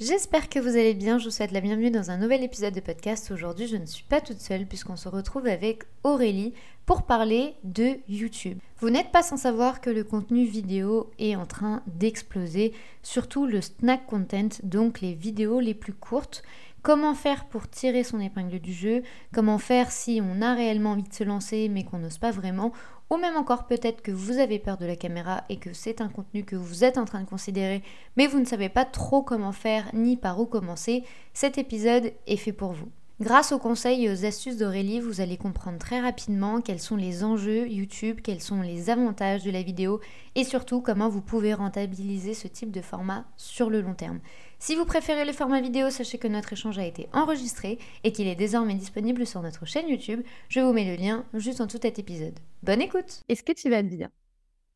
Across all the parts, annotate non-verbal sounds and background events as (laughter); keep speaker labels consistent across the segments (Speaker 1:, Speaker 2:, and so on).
Speaker 1: J'espère que vous allez bien, je vous souhaite la bienvenue dans un nouvel épisode de podcast. Aujourd'hui je ne suis pas toute seule puisqu'on se retrouve avec Aurélie pour parler de YouTube. Vous n'êtes pas sans savoir que le contenu vidéo est en train d'exploser, surtout le snack content, donc les vidéos les plus courtes. Comment faire pour tirer son épingle du jeu? Comment faire si on a réellement envie de se lancer mais qu'on n'ose pas vraiment? Ou même encore peut-être que vous avez peur de la caméra et que c'est un contenu que vous êtes en train de considérer, mais vous ne savez pas trop comment faire ni par où commencer, cet épisode est fait pour vous. Grâce aux conseils et aux astuces d'Aurélie, vous allez comprendre très rapidement quels sont les enjeux YouTube, quels sont les avantages de la vidéo et surtout comment vous pouvez rentabiliser ce type de format sur le long terme. Si vous préférez le format vidéo, sachez que notre échange a été enregistré et qu'il est désormais disponible sur notre chaîne YouTube. Je vous mets le lien juste en tout cet épisode. Bonne écoute Est-ce que tu vas bien?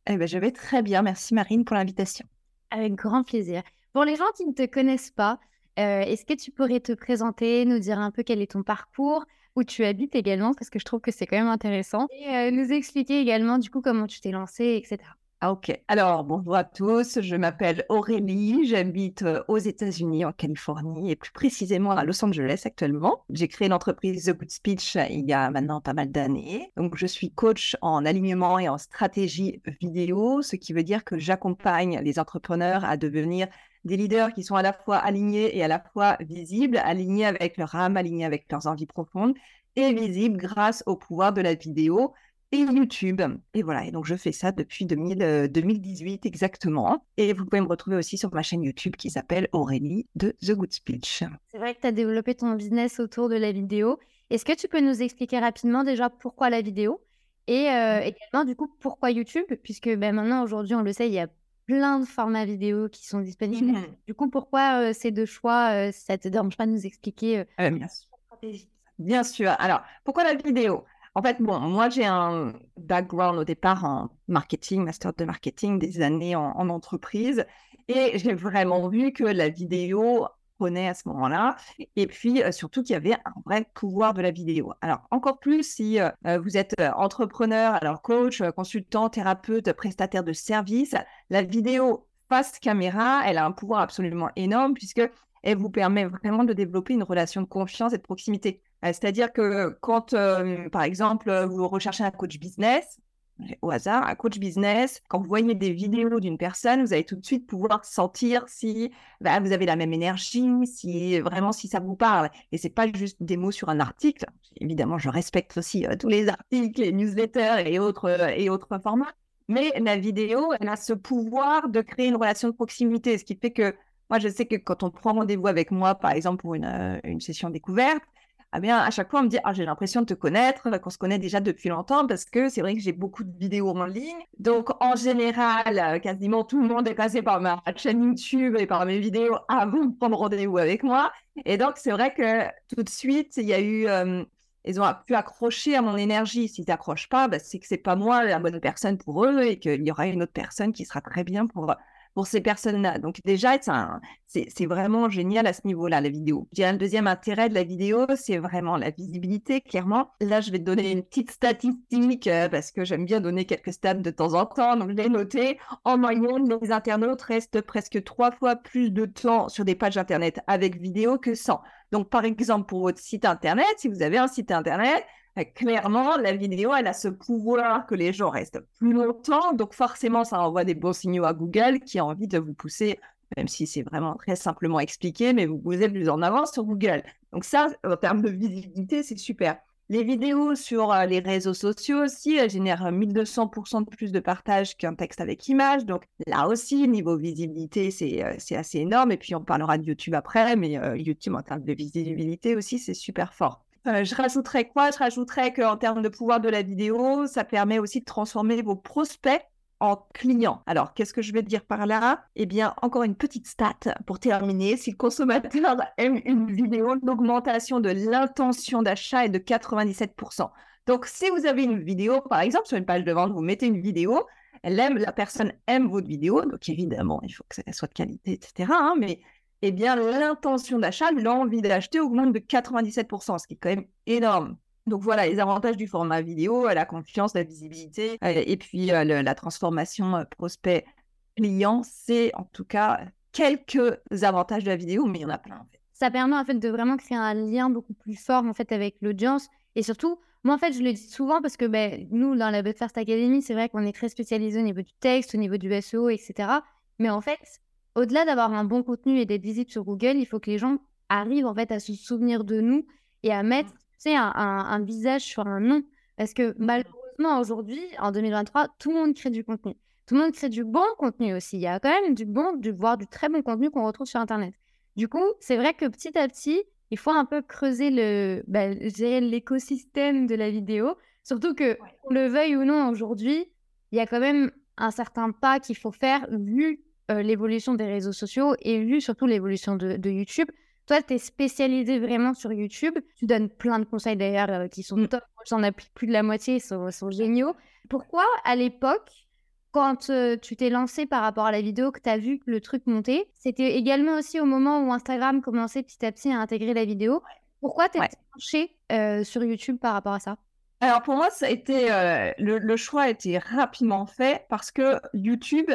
Speaker 2: Eh ben, Je vais très bien. Merci Marine pour l'invitation.
Speaker 1: Avec grand plaisir. Pour les gens qui ne te connaissent pas, euh, est-ce que tu pourrais te présenter, nous dire un peu quel est ton parcours, où tu habites également, parce que je trouve que c'est quand même intéressant, et euh, nous expliquer également du coup comment tu t'es lancé, etc.
Speaker 2: Ah, ok. Alors, bonjour à tous. Je m'appelle Aurélie. J'habite euh, aux États-Unis, en Californie, et plus précisément à Los Angeles actuellement. J'ai créé l'entreprise The Good Speech il y a maintenant pas mal d'années. Donc, je suis coach en alignement et en stratégie vidéo, ce qui veut dire que j'accompagne les entrepreneurs à devenir des leaders qui sont à la fois alignés et à la fois visibles, alignés avec leur âme, alignés avec leurs envies profondes et visibles grâce au pouvoir de la vidéo et YouTube. Et voilà, et donc je fais ça depuis 2018 euh, exactement. Et vous pouvez me retrouver aussi sur ma chaîne YouTube qui s'appelle Aurélie de The Good Speech.
Speaker 1: C'est vrai que tu as développé ton business autour de la vidéo. Est-ce que tu peux nous expliquer rapidement déjà pourquoi la vidéo et euh, également du coup pourquoi YouTube? Puisque ben, maintenant aujourd'hui on le sait, il y a plein de formats vidéo qui sont disponibles. Mmh. Du coup, pourquoi euh, ces deux choix Ça te dérange pas de nous expliquer
Speaker 2: bien, sûr. bien sûr. Alors, pourquoi la vidéo? En fait, bon, moi, j'ai un background au départ en marketing, master de marketing, des années en, entreprise. Et j'ai vraiment vu que la vidéo à ce moment-là. Et puis, surtout qu'il y avait un vrai pouvoir de la vidéo. Alors, encore plus si vous êtes entrepreneur, alors coach, consultant, thérapeute, prestataire de services, la vidéo face caméra, elle a un pouvoir absolument énorme puisque elle vous permet vraiment de développer une relation de confiance et de proximité. C'est-à-dire que quand, par exemple, vous recherchez un coach business, au hasard, un coach business, quand vous voyez des vidéos d'une personne, vous allez tout de suite pouvoir sentir si bah, vous avez la même énergie, si vraiment si ça vous parle. Et c'est pas juste des mots sur un article. Évidemment, je respecte aussi euh, tous les articles, les newsletters et autres et autres formats. Mais la vidéo, elle a ce pouvoir de créer une relation de proximité, ce qui fait que moi, je sais que quand on prend rendez-vous avec moi, par exemple pour une, une session découverte, ah bien, à chaque fois, on me dit ah, j'ai l'impression de te connaître, qu'on se connaît déjà depuis longtemps, parce que c'est vrai que j'ai beaucoup de vidéos en ligne. Donc, en général, quasiment tout le monde est passé par ma chaîne YouTube et par mes vidéos avant de prendre rendez-vous avec moi. Et donc, c'est vrai que tout de suite, il y a eu. Euh, ils ont pu accrocher à mon énergie. S'ils n'accrochent pas, bah, c'est que c'est pas moi la bonne personne pour eux et qu'il y aura une autre personne qui sera très bien pour pour ces personnes-là. Donc déjà, c'est vraiment génial à ce niveau-là, la vidéo. J'ai un deuxième intérêt de la vidéo, c'est vraiment la visibilité, clairement. Là, je vais te donner une petite statistique euh, parce que j'aime bien donner quelques stats de temps en temps. Donc, je l'ai noté. En moyenne, les internautes restent presque trois fois plus de temps sur des pages Internet avec vidéo que sans. Donc, par exemple, pour votre site Internet, si vous avez un site Internet, clairement, la vidéo, elle a ce pouvoir que les gens restent plus longtemps. Donc, forcément, ça envoie des bons signaux à Google qui a envie de vous pousser, même si c'est vraiment très simplement expliqué, mais vous, vous êtes plus en avance sur Google. Donc, ça, en termes de visibilité, c'est super. Les vidéos sur euh, les réseaux sociaux aussi elles génèrent 1200% de plus de partage qu'un texte avec image. Donc là aussi, niveau visibilité, euh, c'est assez énorme. Et puis on parlera de YouTube après, mais euh, YouTube en termes de visibilité aussi, c'est super fort. Euh, je rajouterais quoi? Je rajouterais qu'en termes de pouvoir de la vidéo, ça permet aussi de transformer vos prospects en clients. Alors, qu'est-ce que je vais dire par là? Eh bien, encore une petite stat pour terminer. Si le consommateur (laughs) aime une vidéo, l'augmentation de l'intention d'achat est de 97%. Donc, si vous avez une vidéo, par exemple, sur une page de vente, vous mettez une vidéo, elle aime, la personne aime votre vidéo, donc évidemment, il faut que ça soit de qualité, etc. Hein, mais eh bien, l'intention d'achat, l'envie d'acheter augmente de 97%, ce qui est quand même énorme. Donc voilà, les avantages du format vidéo, la confiance, la visibilité, euh, et puis euh, la transformation euh, prospect-client, c'est en tout cas quelques avantages de la vidéo, mais il y en a plein.
Speaker 1: Ça permet en fait de vraiment créer un lien beaucoup plus fort en fait avec l'audience, et surtout, moi en fait je le dis souvent parce que ben, nous dans la First Academy, c'est vrai qu'on est très spécialisé au niveau du texte, au niveau du SEO, etc. Mais en fait, au-delà d'avoir un bon contenu et d'être visible sur Google, il faut que les gens arrivent en fait à se souvenir de nous et à mettre mmh. un, un, visage sur un nom. Parce que mmh. malheureusement, aujourd'hui, en 2023, tout le monde crée du contenu. Tout le monde crée du bon contenu aussi. Il y a quand même du bon, du, voire du très bon contenu qu'on retrouve sur Internet. Du coup, c'est vrai que petit à petit, il faut un peu creuser le, bah, l'écosystème de la vidéo. Surtout que, qu'on le veuille ou non aujourd'hui, il y a quand même un certain pas qu'il faut faire vu euh, l'évolution des réseaux sociaux et vu surtout l'évolution de, YouTube. Toi, tu es spécialisé vraiment sur YouTube. Tu donnes plein de conseils d'ailleurs euh, qui sont mmh. top. J'en applique plus de la moitié, ils sont, sont géniaux. Pourquoi, à l'époque, quand euh, tu t'es lancé par rapport à la vidéo, que tu as vu le truc montait, c'était également aussi au moment où Instagram commençait petit à petit à intégrer la vidéo. Pourquoi tu es ouais. sur YouTube par rapport à ça?
Speaker 2: Alors pour moi, ça a été le, le, choix a été rapidement fait parce que YouTube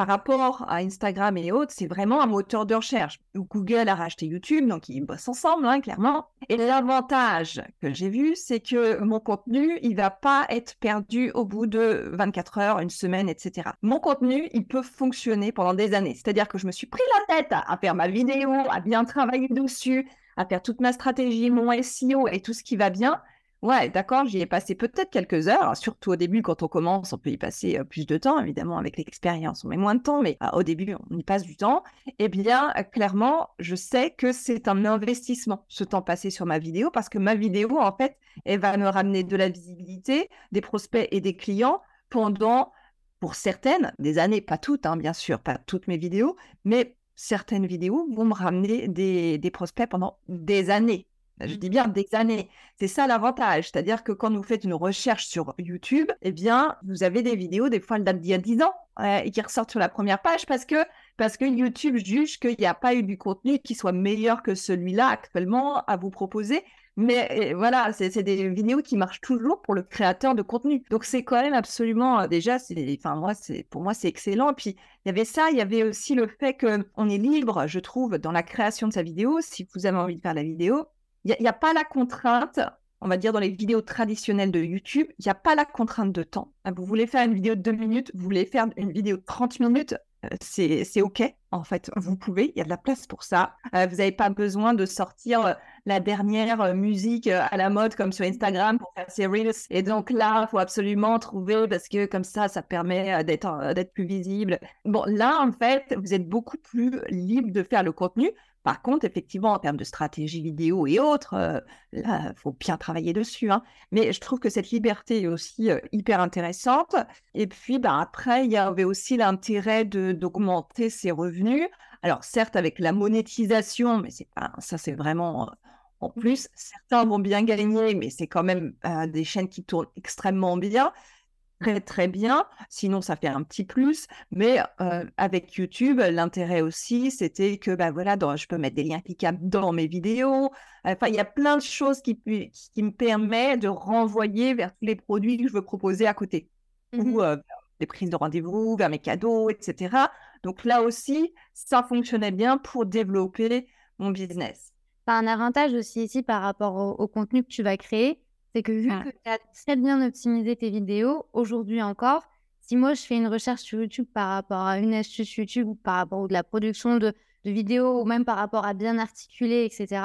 Speaker 2: par rapport à Instagram et autres, c'est vraiment un moteur de recherche. Google a racheté YouTube, donc ils bossent ensemble, hein, clairement. Et l'avantage que j'ai vu, c'est que mon contenu, il va pas être perdu au bout de 24 heures, une semaine, etc. Mon contenu, il peut fonctionner pendant des années. C'est-à-dire que je me suis pris la tête à faire ma vidéo, à bien travailler dessus, à faire toute ma stratégie, mon SEO et tout ce qui va bien. Ouais, d'accord, j'y ai passé peut-être quelques heures, surtout au début quand on commence, on peut y passer plus de temps, évidemment, avec l'expérience, on met moins de temps, mais au début, on y passe du temps. Eh bien, clairement, je sais que c'est un investissement, ce temps passé sur ma vidéo, parce que ma vidéo, en fait, elle va me ramener de la visibilité, des prospects et des clients pendant, pour certaines, des années, pas toutes, hein, bien sûr, pas toutes mes vidéos, mais certaines vidéos vont me ramener des prospects pendant des années. Je dis bien des années. C'est ça l'avantage. C'est-à-dire que quand vous faites une recherche sur YouTube, eh bien, vous avez des vidéos, des fois, elles datent d'il y a 10 ans, et qui ressortent sur la première page parce que, parce que YouTube juge qu'il n'y a pas eu du contenu qui soit meilleur que celui-là actuellement à vous proposer. Mais voilà, c'est des vidéos qui marchent toujours pour le créateur de contenu. Donc c'est quand même absolument, déjà, enfin moi, pour moi c'est excellent. Et puis il y avait ça, il y avait aussi le fait qu'on est libre, je trouve, dans la création de sa vidéo. Si vous avez envie de faire la vidéo, il n'y a, pas la contrainte, on va dire dans les vidéos traditionnelles de YouTube, il n'y a pas la contrainte de temps. Ah, vous voulez faire une vidéo de 2 minutes, vous voulez faire une vidéo de 30 minutes, euh, c'est OK, en fait, vous pouvez, il y a de la place pour ça. Euh, vous n'avez pas besoin de sortir euh, la dernière musique à la mode comme sur Instagram pour faire ses reels. Et donc là, il faut absolument trouver parce que comme ça, ça permet d'être plus visible. Bon, là, en fait, vous êtes beaucoup plus libre de faire le contenu. Par contre, effectivement, en termes de stratégie vidéo et autres, euh, là, il faut bien travailler dessus. Hein. Mais je trouve que cette liberté est aussi euh, hyper intéressante. Et puis, bah, après, il y avait aussi l'intérêt d'augmenter ses revenus. Alors, certes, avec la monétisation, mais c'est pas, ça, c'est vraiment euh, en plus. Certains vont bien gagner, mais c'est quand même des chaînes qui tournent extrêmement bien très très bien. Sinon, ça fait un petit plus. Mais avec YouTube, l'intérêt aussi, c'était que bah, voilà, je peux mettre des liens cliquables dans mes vidéos. Enfin, il y a plein de choses qui, qui me permettent de renvoyer vers tous les produits que je veux proposer à côté. Ou mmh des prises de rendez-vous, vers mes cadeaux, etc. Donc là aussi, ça fonctionnait bien pour développer mon business.
Speaker 1: un avantage aussi ici par rapport au contenu que tu vas créer, c'est que vu que tu as très bien optimisé tes vidéos, aujourd'hui encore, si moi je fais une recherche sur YouTube par rapport à une astuce YouTube ou par rapport à de la production de, vidéos ou même par rapport à bien articuler, etc.,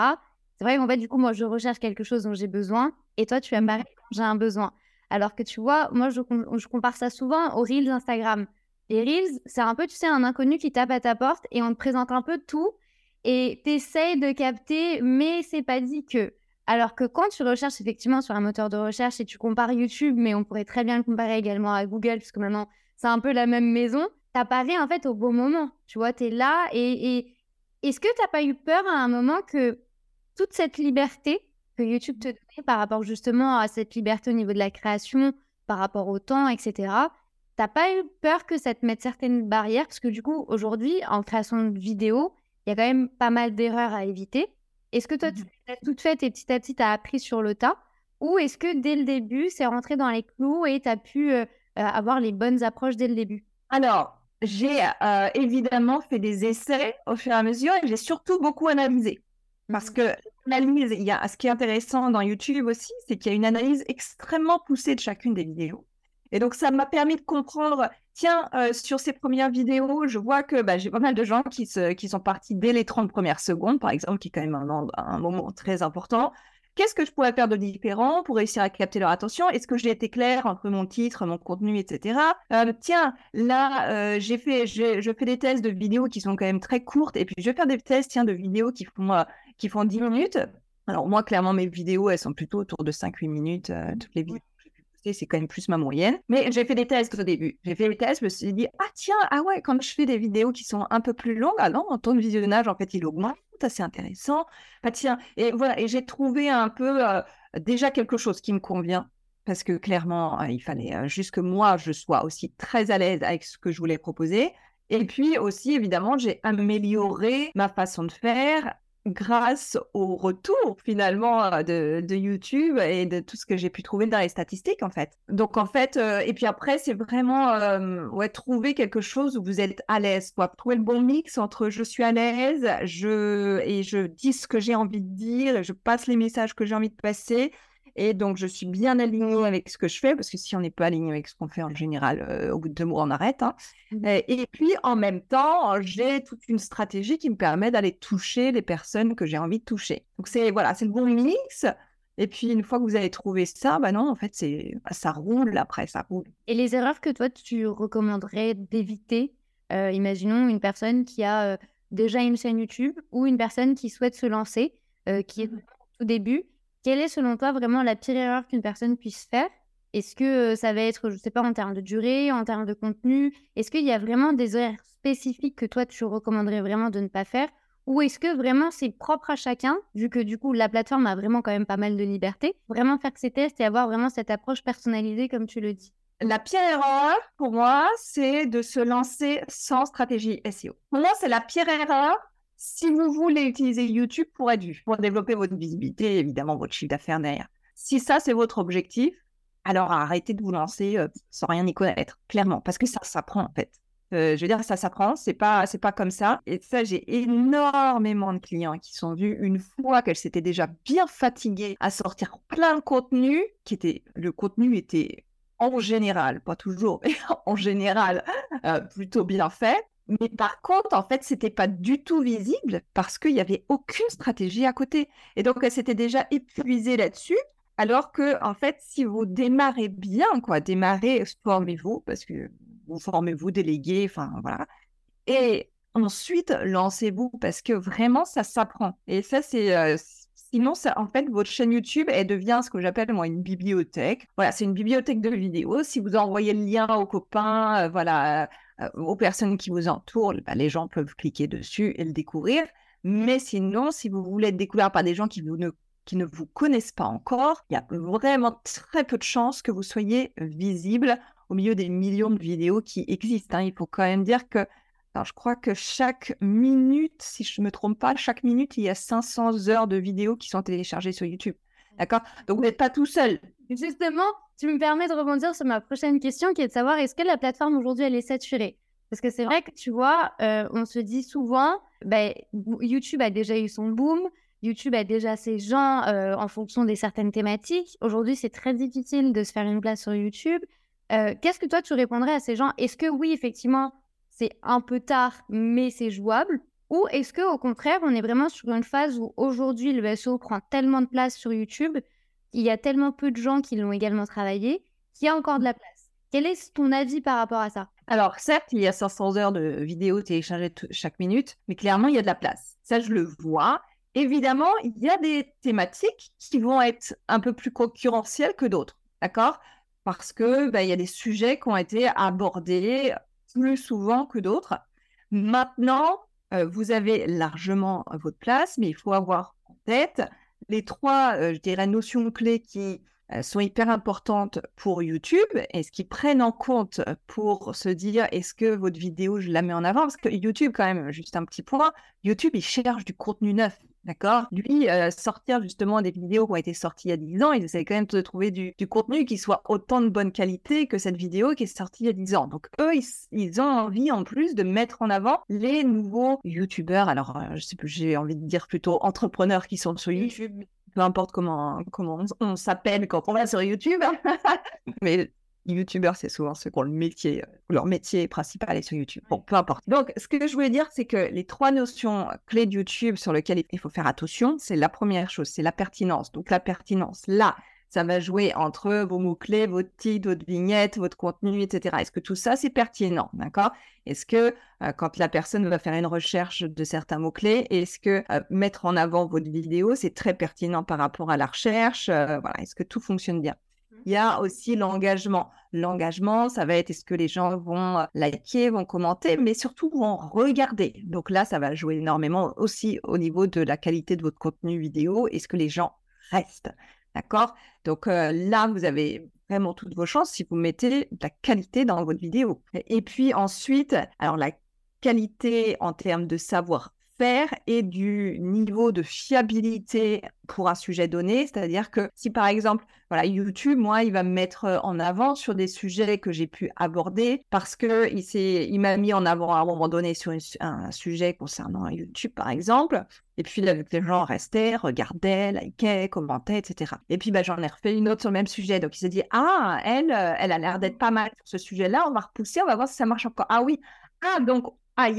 Speaker 1: c'est vrai qu'en fait, du coup, moi je recherche quelque chose dont j'ai besoin et toi tu vas me mmh quand j'ai un besoin. Alors que tu vois, moi je, je compare ça souvent aux Reels Instagram. Les Reels, c'est un peu, tu sais, un inconnu qui tape à ta porte et on te présente un peu tout et tu essayes de capter, mais c'est pas dit que. Alors que quand tu recherches effectivement sur un moteur de recherche et tu compares YouTube, mais on pourrait très bien le comparer également à Google, puisque maintenant c'est un peu la même maison, t'apparais en fait au bon moment. Tu vois, tu es là et, est-ce que tu n'as pas eu peur à un moment que toute cette liberté que YouTube te donnait par rapport justement à cette liberté au niveau de la création, par rapport au temps, etc., t'as pas eu peur que ça te mette certaines barrières? Parce que du coup, aujourd'hui, en création de vidéo, il y a quand même pas mal d'erreurs à éviter. Est-ce que toi, tu mmh as tout fait et petit à petit, tu as appris sur le tas? Ou est-ce que dès le début, c'est rentré dans les clous et tu as pu euh, euh, avoir les bonnes approches dès le début?
Speaker 2: Alors, j'ai euh, évidemment fait des essais au fur et à mesure et j'ai surtout beaucoup analysé. Parce mmh que l'analyse, il y a, ce qui est intéressant dans YouTube aussi, c'est qu'il y a une analyse extrêmement poussée de chacune des vidéos. Et donc, ça m'a permis de comprendre, tiens, euh, sur ces premières vidéos, je vois que bah, j'ai pas mal de gens qui, se, qui sont partis dès les 30 premières secondes, par exemple, qui est quand même un, un moment très important. Qu'est-ce que je pourrais faire de différent pour réussir à capter leur attention? Est-ce que j'ai été clair entre mon titre, mon contenu, etc. Euh, tiens, là, euh, j'ai fait, je fais des tests de vidéos qui sont quand même très courtes, et puis je vais faire des tests, tiens, de vidéos qui font, qui font 10 minutes. Alors moi, clairement, mes vidéos, elles sont plutôt autour de 5-8 minutes, toutes les vidéos c'est quand même plus ma moyenne. Mais j'ai fait des tests au début. J'ai fait des tests, je me suis dit, ah tiens, ah ouais, quand je fais des vidéos qui sont un peu plus longues, ah non, visionnage, en fait, il augmente, c'est intéressant. Ah tiens, et voilà, et j'ai trouvé un peu euh, déjà quelque chose qui me convient. Parce que clairement, euh, il fallait euh, juste que moi, je sois aussi très à l'aise avec ce que je voulais proposer. Et puis aussi, évidemment, j'ai amélioré ma façon de faire grâce au retour finalement euh, de, YouTube et de tout ce que j'ai pu trouver dans les statistiques en fait. Donc en fait, euh, et puis après c'est vraiment euh, ouais, trouver quelque chose où vous êtes à l'aise, quoi. Trouver le bon mix entre je suis à l'aise, je et je dis ce que j'ai envie de dire, je passe les messages que j'ai envie de passer et donc, je suis bien alignée avec ce que je fais, parce que si on n'est pas aligné avec ce qu'on fait en général, euh, au bout de deux mois, on arrête. Hein. Mmh. Et, puis, en même temps, j'ai toute une stratégie qui me permet d'aller toucher les personnes que j'ai envie de toucher. Donc, c'est voilà, c'est le bon mix. Et puis, une fois que vous avez trouvé ça, bah non, en fait, c'est bah, ça roule après, ça roule.
Speaker 1: Et les erreurs que toi, tu recommanderais d'éviter euh, Imaginons une personne qui a euh, déjà une chaîne YouTube ou une personne qui souhaite se lancer, qui est mmh. au tout début quelle est selon toi vraiment la pire erreur qu'une personne puisse faire? Est-ce que ça va être, je ne sais pas, en termes de durée, en termes de contenu? Est-ce qu'il y a vraiment des erreurs spécifiques que toi, tu recommanderais vraiment de ne pas faire? Ou est-ce que vraiment c'est propre à chacun, vu que du coup, la plateforme a vraiment quand même pas mal de liberté Vraiment faire ces tests et avoir vraiment cette approche personnalisée, comme tu le dis?
Speaker 2: La pire erreur pour moi, c'est de se lancer sans stratégie SEO. Pour moi, c'est la pire erreur si vous voulez utiliser YouTube pour être vu, pour développer votre visibilité, évidemment votre chiffre d'affaires derrière, si ça c'est votre objectif, alors arrêtez de vous lancer euh, sans rien y connaître, clairement, parce que ça s'apprend en fait. Euh, je veux dire, ça s'apprend, c'est pas, c'est pas comme ça. Et ça, j'ai énormément de clients qui sont vus une fois qu'elles s'étaient déjà bien fatiguées à sortir plein de contenu, qui était, le contenu était en général, pas toujours, mais (laughs) en général, euh, plutôt bien fait. Mais par contre, en fait, c'était pas du tout visible parce qu'il n'y avait aucune stratégie à côté. Et donc, elle s'était déjà épuisée là-dessus. Alors que, en fait, si vous démarrez bien, quoi, démarrez, formez-vous, parce que vous formez-vous, déléguez, enfin, voilà. Et ensuite, lancez-vous, parce que vraiment, ça s'apprend. Et ça, c'est. Euh, sinon, en fait, votre chaîne YouTube, elle devient ce que j'appelle, moi, une bibliothèque. Voilà, c'est une bibliothèque de vidéos. Si vous envoyez le lien aux copains, euh, voilà, aux personnes qui vous entourent, bah, les gens peuvent cliquer dessus et le découvrir. Mais sinon, si vous voulez être découvert par des gens qui, vous ne, qui ne vous connaissent pas encore, il y a vraiment très peu de chances que vous soyez visible au milieu des millions de vidéos qui existent. Hein. Il faut quand même dire que je crois que chaque minute, si je ne me trompe pas, chaque minute, il y a 500 heures de vidéos qui sont téléchargées sur YouTube. D'accord? Donc, vous n'êtes pas tout seul.
Speaker 1: Justement, tu me permets de rebondir sur ma prochaine question qui est de savoir est-ce que la plateforme aujourd'hui elle est saturée? Parce que c'est vrai que tu vois, euh, on se dit souvent, ben, YouTube a déjà eu son boom, YouTube a déjà ses gens euh, en fonction des certaines thématiques. Aujourd'hui, c'est très difficile de se faire une place sur YouTube. Euh, qu'est-ce que toi tu répondrais à ces gens? Est-ce que oui, effectivement, c'est un peu tard, mais c'est jouable? Ou est-ce que au contraire, on est vraiment sur une phase où aujourd'hui le SEO prend tellement de place sur YouTube il y a tellement peu de gens qui l'ont également travaillé qu'il y a encore de la place. Quel est ton avis par rapport à ça?
Speaker 2: Alors, certes, il y a 500 heures de vidéos téléchargées chaque minute, mais clairement, il y a de la place. Ça, je le vois. Évidemment, il y a des thématiques qui vont être un peu plus concurrentielles que d'autres, d'accord? Parce que bah, il y a des sujets qui ont été abordés plus souvent que d'autres. Maintenant, euh, vous avez largement votre place, mais il faut avoir en tête les trois, euh, je dirais, notions clés qui sont hyper importantes pour YouTube et ce qu'ils prennent en compte pour se dire est-ce que votre vidéo, je la mets en avant? Parce que YouTube, quand même, juste un petit point, YouTube, il cherche du contenu neuf. D'accord? Lui, euh, sortir justement des vidéos qui ont été sorties il y a 10 ans, il essaie quand même de trouver du, contenu qui soit autant de bonne qualité que cette vidéo qui est sortie il y a 10 ans. Donc eux, ils, ont envie en plus de mettre en avant les nouveaux YouTubeurs. Alors, euh, je sais plus, j'ai envie de dire plutôt entrepreneurs qui sont sur YouTube. Peu importe comment, comment on, s'appelle quand on va sur YouTube. (laughs) Mais youtubeurs, c'est souvent ceux qui ont le métier, euh, leur métier principal est sur YouTube. Bon, peu importe. Donc, ce que je voulais dire, c'est que les trois notions clés de YouTube sur lesquelles il faut faire attention, c'est la première chose, c'est la pertinence. Donc, la pertinence, là, ça va jouer entre vos mots-clés, votre titre, votre vignette, votre contenu, etc. Est-ce que tout ça, c'est pertinent, d'accord? Est-ce que euh, quand la personne va faire une recherche de certains mots-clés, est-ce que euh, mettre en avant votre vidéo, c'est très pertinent par rapport à la recherche? Voilà, est-ce que tout fonctionne bien? Il y a aussi l'engagement. L'engagement, ça va être est-ce que les gens vont euh, liker, vont commenter, mais surtout vont regarder. Donc là, ça va jouer énormément aussi au niveau de la qualité de votre contenu vidéo. Est-ce que les gens restent? D'accord? Donc euh, là, vous avez vraiment toutes vos chances si vous mettez de la qualité dans votre vidéo. Et puis ensuite, alors la qualité en termes de savoir et du niveau de fiabilité pour un sujet donné. C'est-à-dire que si par exemple, voilà, YouTube, moi, il va me mettre euh, en avant sur des sujets que j'ai pu aborder parce que il, m'a mis en avant à un moment donné sur un sujet concernant YouTube, par exemple. Et puis les gens restaient, regardaient, likaient, commentaient, etc. Et puis bah, j'en ai refait une autre sur le même sujet. Donc il s'est dit, ah, elle, euh, elle a l'air d'être pas mal sur ce sujet-là, on va repousser, on va voir si ça marche encore. Ah oui, ah, donc ah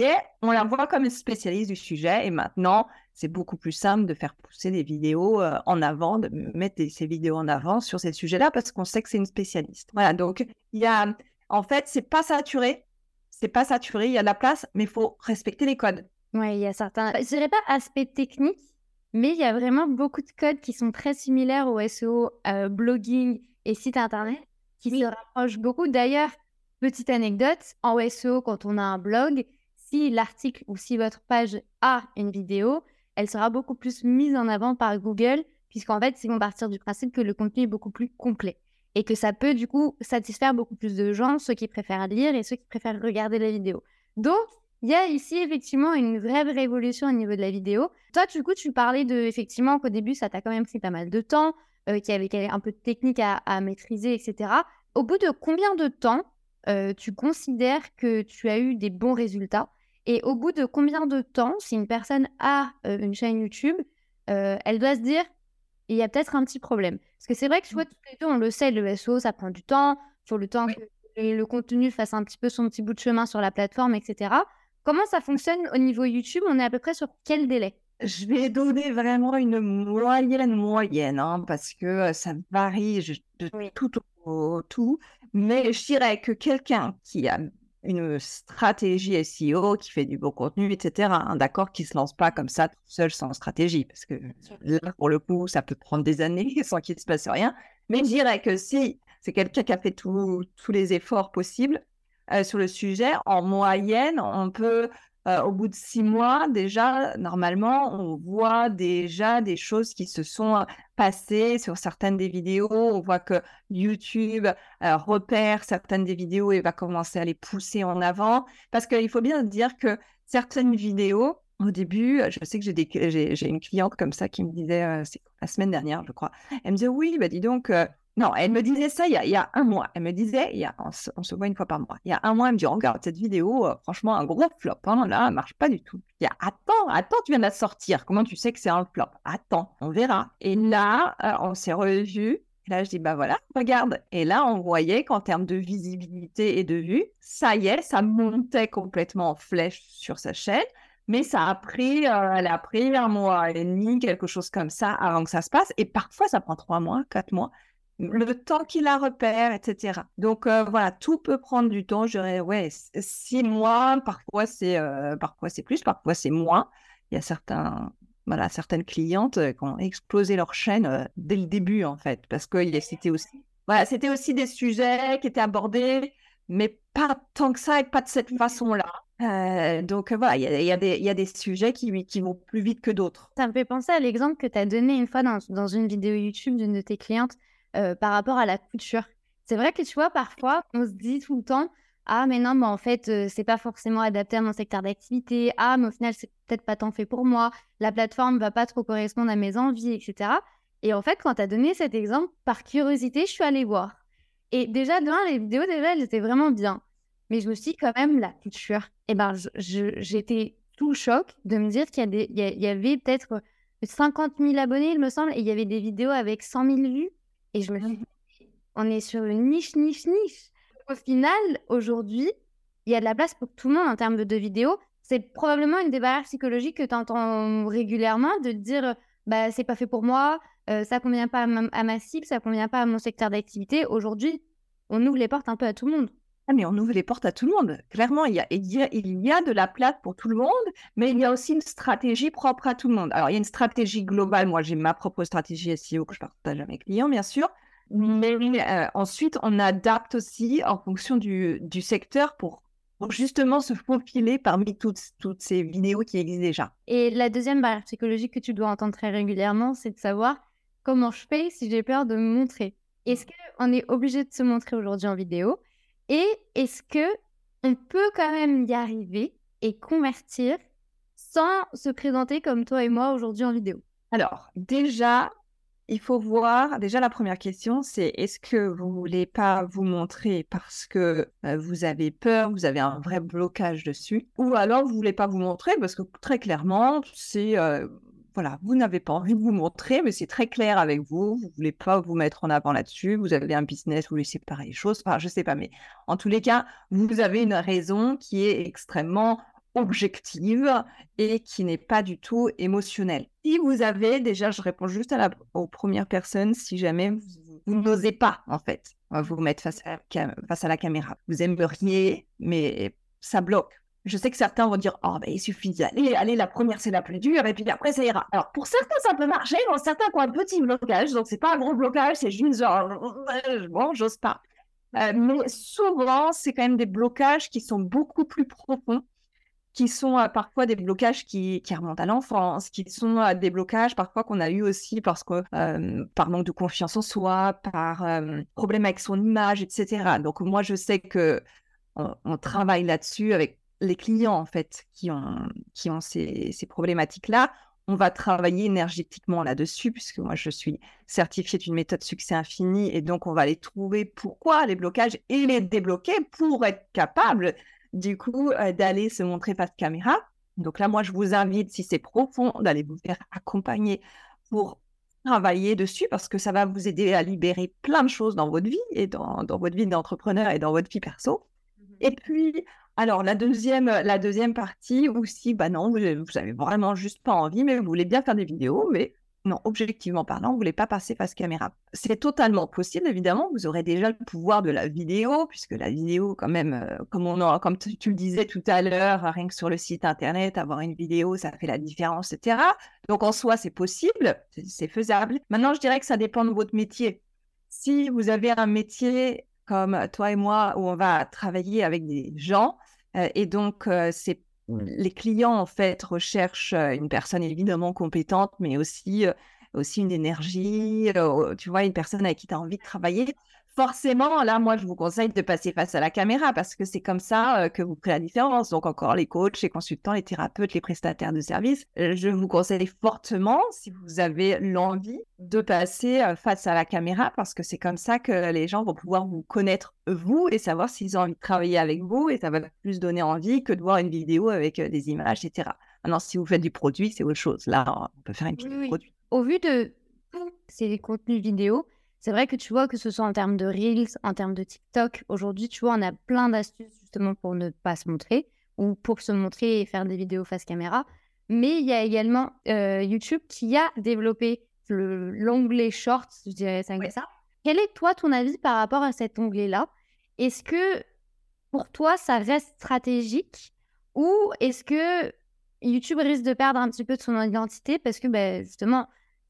Speaker 2: on la voit comme une spécialiste du sujet et maintenant, c'est beaucoup plus simple de faire pousser des vidéos euh, en avant, de mettre ces vidéos en avant sur ces sujets-là parce qu'on sait que c'est une spécialiste. Voilà, donc il y a, en fait, c'est pas saturé, c'est pas saturé, il y a de la place, mais il faut respecter les codes.
Speaker 1: Oui, il y a certains, je dirais pas aspect technique, mais il y a vraiment beaucoup de codes qui sont très similaires au SEO, euh, blogging et site internet, qui se rapprochent beaucoup. D'ailleurs, petite anecdote, en SEO, quand on a un blog, si l'article ou si votre page a une vidéo, elle sera beaucoup plus mise en avant par Google, puisqu'en fait, ils vont partir du principe que le contenu est beaucoup plus complet et que ça peut du coup satisfaire beaucoup plus de gens, ceux qui préfèrent lire et ceux qui préfèrent regarder la vidéo. Donc, il y a ici effectivement une vraie révolution au niveau de la vidéo. Toi, du coup, tu parlais de effectivement qu'au début, ça t'a quand même pris pas mal de temps, euh, qu'il y avait un peu de technique à, à maîtriser, etc. Au bout de combien de temps euh, tu considères que tu as eu des bons résultats? Et au bout de combien de temps, si une personne a euh, une chaîne YouTube, euh, elle doit se dire, il y a peut-être un petit problème. Parce que c'est vrai que, tu vois, tous les deux, on le sait, le SEO, ça prend du temps. Il faut le temps que le contenu fasse un petit peu son petit bout de chemin sur la plateforme, etc. Comment ça fonctionne au niveau YouTube? On est à peu près sur quel délai?
Speaker 2: Je vais donner vraiment une moyenne moyenne, hein, parce que euh, ça varie de tout au tout. Mais je dirais que quelqu'un qui a une stratégie SEO, qui fait du beau contenu, etc. Hein, d'accord, qui se lance pas comme ça tout seul sans stratégie, parce que là, pour le coup, ça peut prendre des années (laughs) sans qu'il se passe rien. Mais je dirais que si c'est quelqu'un qui a fait tous les efforts possibles euh, sur le sujet, en moyenne, on peut euh, au bout de six mois, déjà, normalement, on voit déjà des choses qui se sont passées sur certaines des vidéos. On voit que YouTube euh, repère certaines des vidéos et va commencer à les pousser en avant. Parce qu'il faut bien dire que certaines vidéos, au début, je sais que j'ai une cliente comme ça qui me disait, euh, c'est la semaine dernière, je crois, elle me disait, oui, bah dis donc, non, elle me disait ça il y a, un mois. Elle me disait, on, se, voit une fois par mois. Il y a un mois, elle me dit, regarde cette vidéo, euh, franchement, un gros flop. Hein, là, elle marche pas du tout. Il y a, attends, attends, tu viens de la sortir. Comment tu sais que c'est un flop? Attends, on verra. Et là, euh, on s'est revus. Là, je dis, bah voilà, regarde. Et là, on voyait qu'en termes de visibilité et de vue, ça y est, ça montait complètement en flèche sur sa chaîne. Mais ça a pris, euh, elle a pris un mois et demi, quelque chose comme ça, avant que ça se passe. Et parfois, ça prend trois mois, quatre mois le temps qu'il la repère, etc. Donc euh, voilà, tout peut prendre du temps. Je dirais, ouais, six mois, parfois c'est euh, parfois c'est plus, parfois c'est moins. Il y a certains, voilà, certaines clientes euh, qui ont explosé leur chaîne dès le début, en fait, parce que c'était aussi, voilà, c'était aussi des sujets qui étaient abordés, mais pas tant que ça et pas de cette façon-là. donc voilà, il y, y, a des sujets qui, qui vont plus vite que d'autres.
Speaker 1: Ça me fait penser à l'exemple que tu as donné une fois dans, dans une vidéo YouTube d'une de tes clientes par rapport à la couture. C'est vrai que tu vois, parfois, on se dit tout le temps, ah, mais non, en fait, c'est pas forcément adapté à mon secteur d'activité. Ah, mais au final, c'est peut-être pas tant fait pour moi. La plateforme va pas trop correspondre à mes envies, etc. Et en fait, quand tu as donné cet exemple, par curiosité, je suis allée voir. Et déjà, de les vidéos, déjà, elles étaient vraiment bien. Mais je me suis dit, quand même, la couture, et eh ben, j'étais tout choc de me dire qu'il y, y, avait peut-être 50 000 abonnés, il me semble, et il y avait des vidéos avec 100 000 vues. Et je me suis dit, on est sur une niche, niche, niche. Au final, aujourd'hui, il y a de la place pour tout le monde en termes de vidéos. C'est probablement une des barrières psychologiques que tu entends régulièrement, de dire, bah, c'est pas fait pour moi, euh, ça convient pas à ma, cible, ça convient pas à mon secteur d'activité. Aujourd'hui, on ouvre les portes un peu à tout le monde.
Speaker 2: Ah, mais on ouvre les portes à tout le monde. Clairement, il y, a, il, y a, il y a de la place pour tout le monde, mais il y a aussi une stratégie propre à tout le monde. Alors, il y a une stratégie globale. Moi, j'ai ma propre stratégie SEO que je partage avec mes clients, bien sûr. Mais euh, ensuite, on adapte aussi en fonction du, du secteur pour pour justement se faufiler parmi toutes, toutes ces vidéos qui existent déjà.
Speaker 1: Et la deuxième barrière psychologique que tu dois entendre très régulièrement, c'est de savoir comment je fais si j'ai peur de me montrer. Est-ce qu'on est obligé de se montrer aujourd'hui en vidéo Et est-ce que on peut quand même y arriver et convertir sans se présenter comme toi et moi aujourd'hui en vidéo?
Speaker 2: Alors, déjà, il faut voir, déjà la première question, c'est est-ce que vous voulez pas vous montrer parce que euh, vous avez peur, vous avez un vrai blocage dessus, ou alors vous voulez pas vous montrer parce que très clairement, c'est euh, voilà, vous n'avez pas envie de vous montrer, mais c'est très clair avec vous, vous voulez pas vous mettre en avant là-dessus, vous avez un business, vous voulez séparer les choses, enfin je sais pas, mais en tous les cas, vous avez une raison qui est extrêmement objective et qui n'est pas du tout émotionnelle. Si vous avez, déjà, je réponds juste à la, aux premières personnes, si jamais vous, n'osez pas, en fait, vous mettre face à la caméra. Vous aimeriez, mais ça bloque. Je sais que certains vont dire, oh, ben, il suffit d'aller, allez, la première, c'est la plus dure, et puis après, ça ira. Alors, pour certains, ça peut marcher, dans certains qui ont un petit blocage, donc c'est pas un gros blocage, c'est juste genre, bon, j'ose pas. Euh, mais souvent, c'est quand même des blocages qui sont beaucoup plus profonds qui sont euh, parfois des blocages qui, remontent à l'enfance, qui sont euh, des blocages parfois qu'on a eu aussi parce que euh, par manque de confiance en soi, par problème avec son image, etc. Donc moi je sais que on, travaille là-dessus avec les clients en fait qui ont qui ont ces, ces problématiques-là. On va travailler énergétiquement là-dessus, puisque moi, je suis certifiée d'une méthode succès infini, et donc on va les trouver pourquoi les blocages et les débloquer pour être capable du coup, euh, d'aller se montrer face caméra? Donc là, moi, je vous invite, si c'est profond, d'aller vous faire accompagner pour travailler dessus parce que ça va vous aider à libérer plein de choses dans votre vie et dans, votre vie d'entrepreneur et dans votre vie perso. Mmh et puis, alors, la deuxième, la deuxième partie aussi, bah non, vous, vous avez vraiment juste pas envie, mais vous voulez bien faire des vidéos, mais non, objectivement parlant, vous voulez pas passer face caméra. C'est totalement possible, évidemment. Vous aurez déjà le pouvoir de la vidéo, puisque la vidéo, quand même, euh, comme, on comme tu, le disais tout à l'heure, rien que sur le site internet, avoir une vidéo, ça fait la différence, etc. Donc en soi, c'est possible, c'est faisable. Maintenant, je dirais que ça dépend de votre métier. Si vous avez un métier comme toi et moi, où on va travailler avec des gens, euh, et donc euh, c'est les clients, en fait, recherchent une personne évidemment compétente, mais aussi, aussi une énergie, tu vois, une personne avec qui tu as envie de travailler forcément, là, moi, je vous conseille de passer face à la caméra parce que c'est comme ça euh, que vous créez la différence. Donc, encore les coachs, les consultants, les thérapeutes, les prestataires de services, euh, je vous conseille fortement, si vous avez l'envie, de passer euh, face à la caméra parce que c'est comme ça que les gens vont pouvoir vous connaître, vous, et savoir s'ils ont envie de travailler avec vous et ça va plus donner envie que de voir une vidéo avec des images, etc. Maintenant, si vous faites du produit, c'est autre chose. Là, on peut faire une petite produit.
Speaker 1: Au vu de tous ces contenus vidéo, c'est vrai que tu vois, que ce soit en termes de Reels, en termes de TikTok, aujourd'hui, tu vois, on a plein d'astuces justement pour ne pas se montrer ou pour se montrer et faire des vidéos face caméra. Mais il y a également euh, YouTube qui a développé l'onglet Shorts, je dirais ça comme ça. Quel est, toi, ton avis par rapport à cet onglet-là? Est-ce que pour toi, ça reste stratégique ou est-ce que YouTube risque de perdre un petit peu de son identité parce que ben, justement,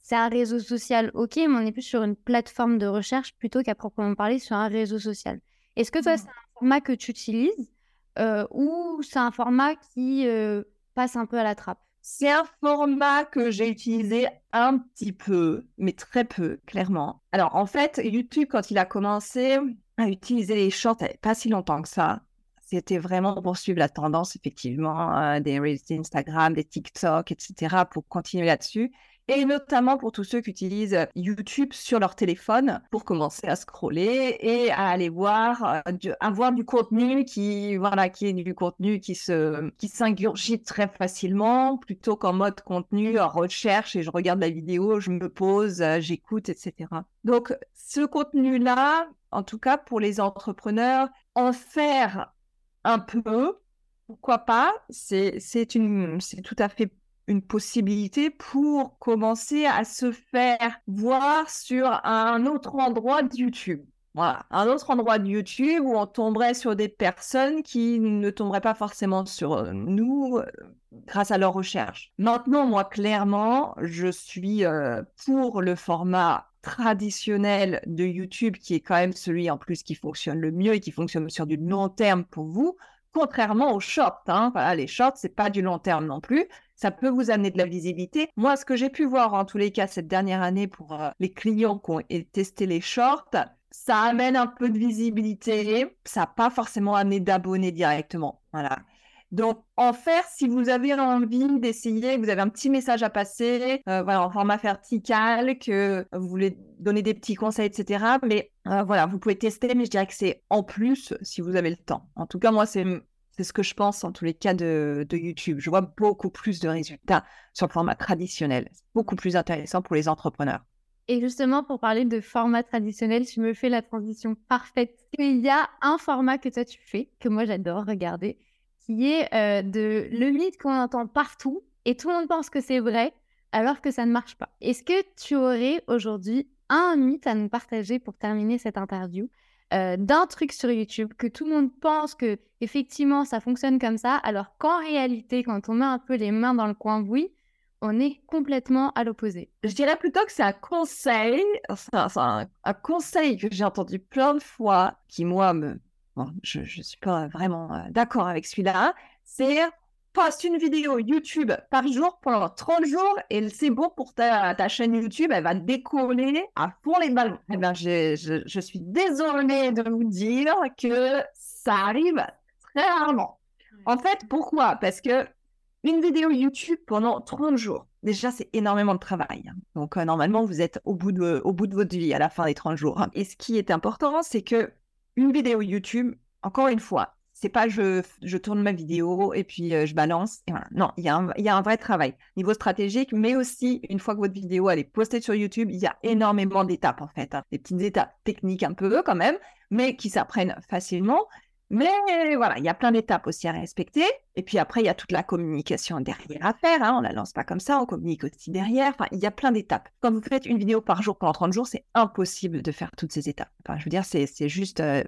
Speaker 1: c'est un réseau social, ok, mais on est plus sur une plateforme de recherche plutôt qu'à proprement parler sur un réseau social. Est-ce que toi, mmh. c'est un format que tu utilises euh, ou c'est un format qui euh, passe un peu à la trappe?
Speaker 2: C'est un format que j'ai utilisé un petit peu, mais très peu, clairement. Alors, en fait, YouTube, quand il a commencé à utiliser les shorts, pas si longtemps que ça. C'était vraiment pour suivre la tendance, effectivement, euh, des Reels Instagram, des TikTok, etc., pour continuer là-dessus et notamment pour tous ceux qui utilisent YouTube sur leur téléphone pour commencer à scroller et à aller voir, euh, du contenu qui, voilà, qui est du contenu qui se, qui s'ingurgite très facilement plutôt qu'en mode contenu, en recherche et je regarde la vidéo, je me pose, euh, j'écoute, etc. Donc, ce contenu-là, en tout cas pour les entrepreneurs, en faire un peu, pourquoi pas, c'est, c'est, une, c'est tout à fait une possibilité pour commencer à se faire voir sur un autre endroit de YouTube. Voilà, un autre endroit de YouTube où on tomberait sur des personnes qui ne tomberaient pas forcément sur euh, nous euh, grâce à leur recherche. Maintenant, moi, clairement, je suis euh, pour le format traditionnel de YouTube qui est quand même celui en plus qui fonctionne le mieux et qui fonctionne sur du long terme pour vous contrairement aux shorts. Hein. Voilà, les shorts, c'est pas du long terme non plus. Ça peut vous amener de la visibilité. Moi, ce que j'ai pu voir en tous les cas cette dernière année pour euh, les clients qui ont testé les shorts, ça amène un peu de visibilité. Ça n'a pas forcément amené d'abonnés directement. Voilà. Donc, en faire, si vous avez envie d'essayer, vous avez un petit message à passer, euh, voilà, en format vertical, que vous voulez donner des petits conseils, etc. Mais euh, voilà, vous pouvez tester, mais je dirais que c'est en plus si vous avez le temps. En tout cas, moi, c'est c'est ce que je pense en tous les cas de, YouTube. Je vois beaucoup plus de résultats sur le format traditionnel. C'est beaucoup plus intéressant pour les entrepreneurs.
Speaker 1: Et justement, pour parler de format traditionnel, tu me fais la transition parfaite. Il y a un format que toi tu fais, que moi j'adore regarder, qui est euh, de le mythe qu'on entend partout et tout le monde pense que c'est vrai alors que ça ne marche pas. Est-ce que tu aurais aujourd'hui un mythe à nous partager pour terminer cette interview euh, d'un truc sur YouTube que tout le monde pense que effectivement ça fonctionne comme ça alors qu'en réalité quand on met un peu les mains dans le coin oui on est complètement à l'opposé?
Speaker 2: Je dirais plutôt que c'est un conseil, un, un conseil que j'ai entendu plein de fois qui moi me je ne suis pas vraiment euh, d'accord avec celui-là, c'est poste une vidéo YouTube par jour pendant 30 jours et c'est bon pour ta, ta, chaîne YouTube, elle va décoller à fond les ballons. Eh ben, je, je, suis désolée de vous dire que ça arrive très rarement. En fait, pourquoi? Parce que une vidéo YouTube pendant 30 jours, déjà, c'est énormément de travail. Hein. Donc, euh, normalement, vous êtes au bout, de, au bout de votre vie à la fin des 30 jours. Et ce qui est important, c'est que une vidéo YouTube, encore une fois, c'est pas je, tourne ma vidéo et puis euh, je balance. Non, il y, a un, y a un vrai travail niveau stratégique, mais aussi une fois que votre vidéo elle est postée sur YouTube, il y a énormément d'étapes en fait, hein. des petites étapes techniques un peu quand même, mais qui s'apprennent facilement. Mais voilà, il y a plein d'étapes aussi à respecter. Et puis après, il y a toute la communication derrière à faire. Hein. On la lance pas comme ça, on communique aussi derrière. Enfin, il y a plein d'étapes. Quand vous faites une vidéo par jour pendant 30 jours, c'est impossible de faire toutes ces étapes. Enfin, je veux dire, c'est juste, euh,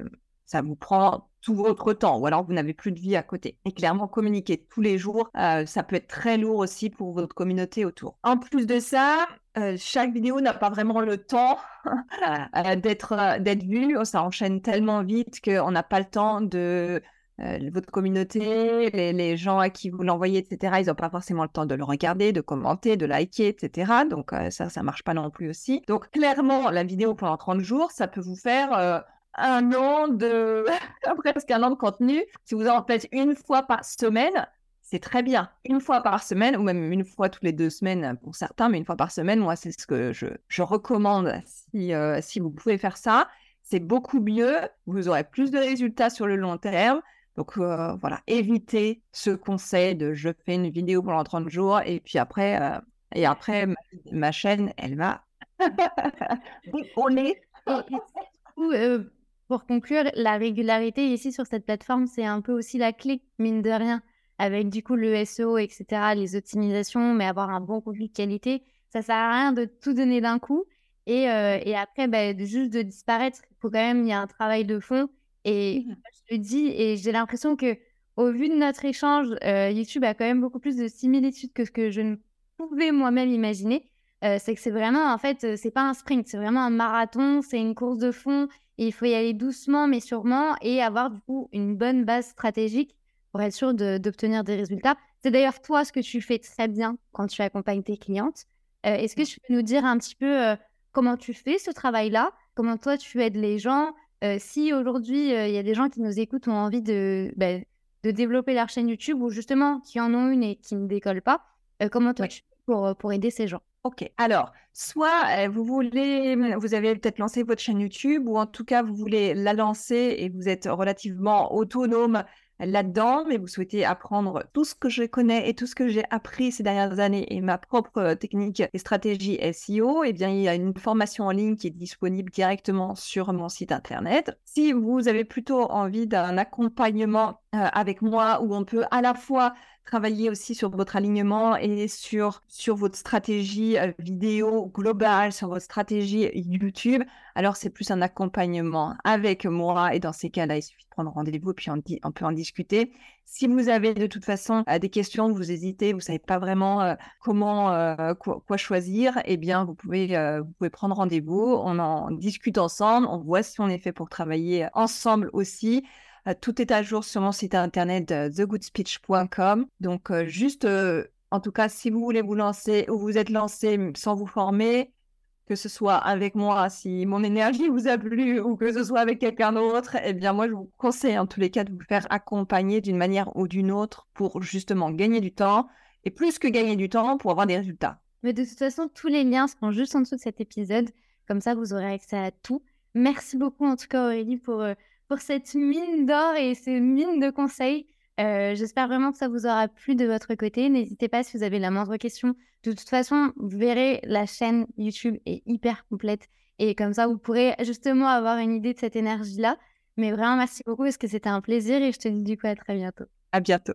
Speaker 2: ça vous prend tout votre temps ou alors vous n'avez plus de vie à côté. Et clairement, communiquer tous les jours, euh, ça peut être très lourd aussi pour votre communauté autour. En plus de ça, euh, chaque vidéo n'a pas vraiment le temps euh, d'être d'être vue. Ça enchaîne tellement vite qu'on n'a pas le temps de votre communauté, les, les, gens à qui vous l'envoyez, etc. Ils n'ont pas forcément le temps de le regarder, de commenter, de liker, etc. Donc ça, ça marche pas non plus aussi. Donc clairement, la vidéo pendant 30 jours, ça peut vous faire un an de (laughs) presque un an de contenu. Si vous en faites une fois par semaine, c'est très bien. Une fois par semaine, ou même une fois toutes les deux semaines pour certains, mais une fois par semaine, moi, c'est ce que je, je recommande si, euh, si vous pouvez faire ça. C'est beaucoup mieux. Vous aurez plus de résultats sur le long terme. Donc euh, voilà, évitez ce conseil de je fais une vidéo pendant 30 jours et puis après, euh, et après ma, chaîne, elle va (laughs) décoller. (laughs)
Speaker 1: Pour conclure, la régularité ici sur cette plateforme, c'est un peu aussi la clé, mine de rien, avec du coup le SEO, etc., les optimisations, mais avoir un bon contenu de qualité. Ça sert à rien de tout donner d'un coup. Et, euh, et après, bah, juste de disparaître, il faut quand même, il y a un travail de fond. Et mmh. je le dis, et j'ai l'impression que au vu de notre échange, euh, YouTube a quand même beaucoup plus de similitudes que ce que je ne pouvais moi-même imaginer. Euh, c'est que c'est vraiment, en fait, c'est pas un sprint, c'est vraiment un marathon, c'est une course de fond il faut y aller doucement mais sûrement et avoir du coup une bonne base stratégique pour être sûr d'obtenir des résultats. C'est d'ailleurs toi ce que tu fais très bien quand tu accompagnes tes clientes. Euh, est-ce que tu peux nous dire un petit peu euh, comment tu fais ce travail-là? Comment toi tu aides les gens? Euh, Si aujourd'hui il y a des gens qui nous écoutent ont envie de, ben, de développer leur chaîne YouTube ou justement qui en ont une et qui ne décollent pas, comment toi tu fais pour, pour aider ces gens?
Speaker 2: Ok, alors, soit vous voulez, vous avez peut-être lancé votre chaîne YouTube ou en tout cas vous voulez la lancer et vous êtes relativement autonome là-dedans, mais vous souhaitez apprendre tout ce que je connais et tout ce que j'ai appris ces dernières années et ma propre euh, technique et stratégie SEO, eh bien, il y a une formation en ligne qui est disponible directement sur mon site internet. Si vous avez plutôt envie d'un accompagnement euh, avec moi où on peut à la fois travailler aussi sur votre alignement et sur, sur votre stratégie euh, vidéo globale, sur votre stratégie YouTube, alors c'est plus un accompagnement avec moi. Et dans ces cas-là, il suffit de prendre rendez-vous et puis on, on, peut en discuter. Si vous avez de toute façon euh, des questions, vous hésitez, vous savez pas vraiment euh, comment, quoi, choisir, eh bien, vous pouvez, vous pouvez prendre rendez-vous. On en discute ensemble. On voit si on est fait pour travailler ensemble aussi. Euh, tout est à jour sur mon site internet thegoodspeech.com. Donc, euh, juste, euh, en tout cas, si vous voulez vous lancer ou vous êtes lancé sans vous former, que ce soit avec moi, si mon énergie vous a plu, ou que ce soit avec quelqu'un d'autre, eh bien, moi, je vous conseille en tous les cas de vous faire accompagner d'une manière ou d'une autre pour justement gagner du temps et plus que gagner du temps pour avoir des résultats.
Speaker 1: Mais de toute façon, tous les liens seront juste en dessous de cet épisode. Comme ça, vous aurez accès à tout. Merci beaucoup en tout cas Aurélie pour, pour cette mine d'or et ces mines de conseils. Euh, j'espère vraiment que ça vous aura plu de votre côté. N'hésitez pas si vous avez la moindre question. De toute façon, vous verrez, la chaîne YouTube est hyper complète. Et comme ça, vous pourrez justement avoir une idée de cette énergie-là. Mais vraiment, merci beaucoup parce que c'était un plaisir et je te dis du coup à très bientôt.
Speaker 2: À bientôt.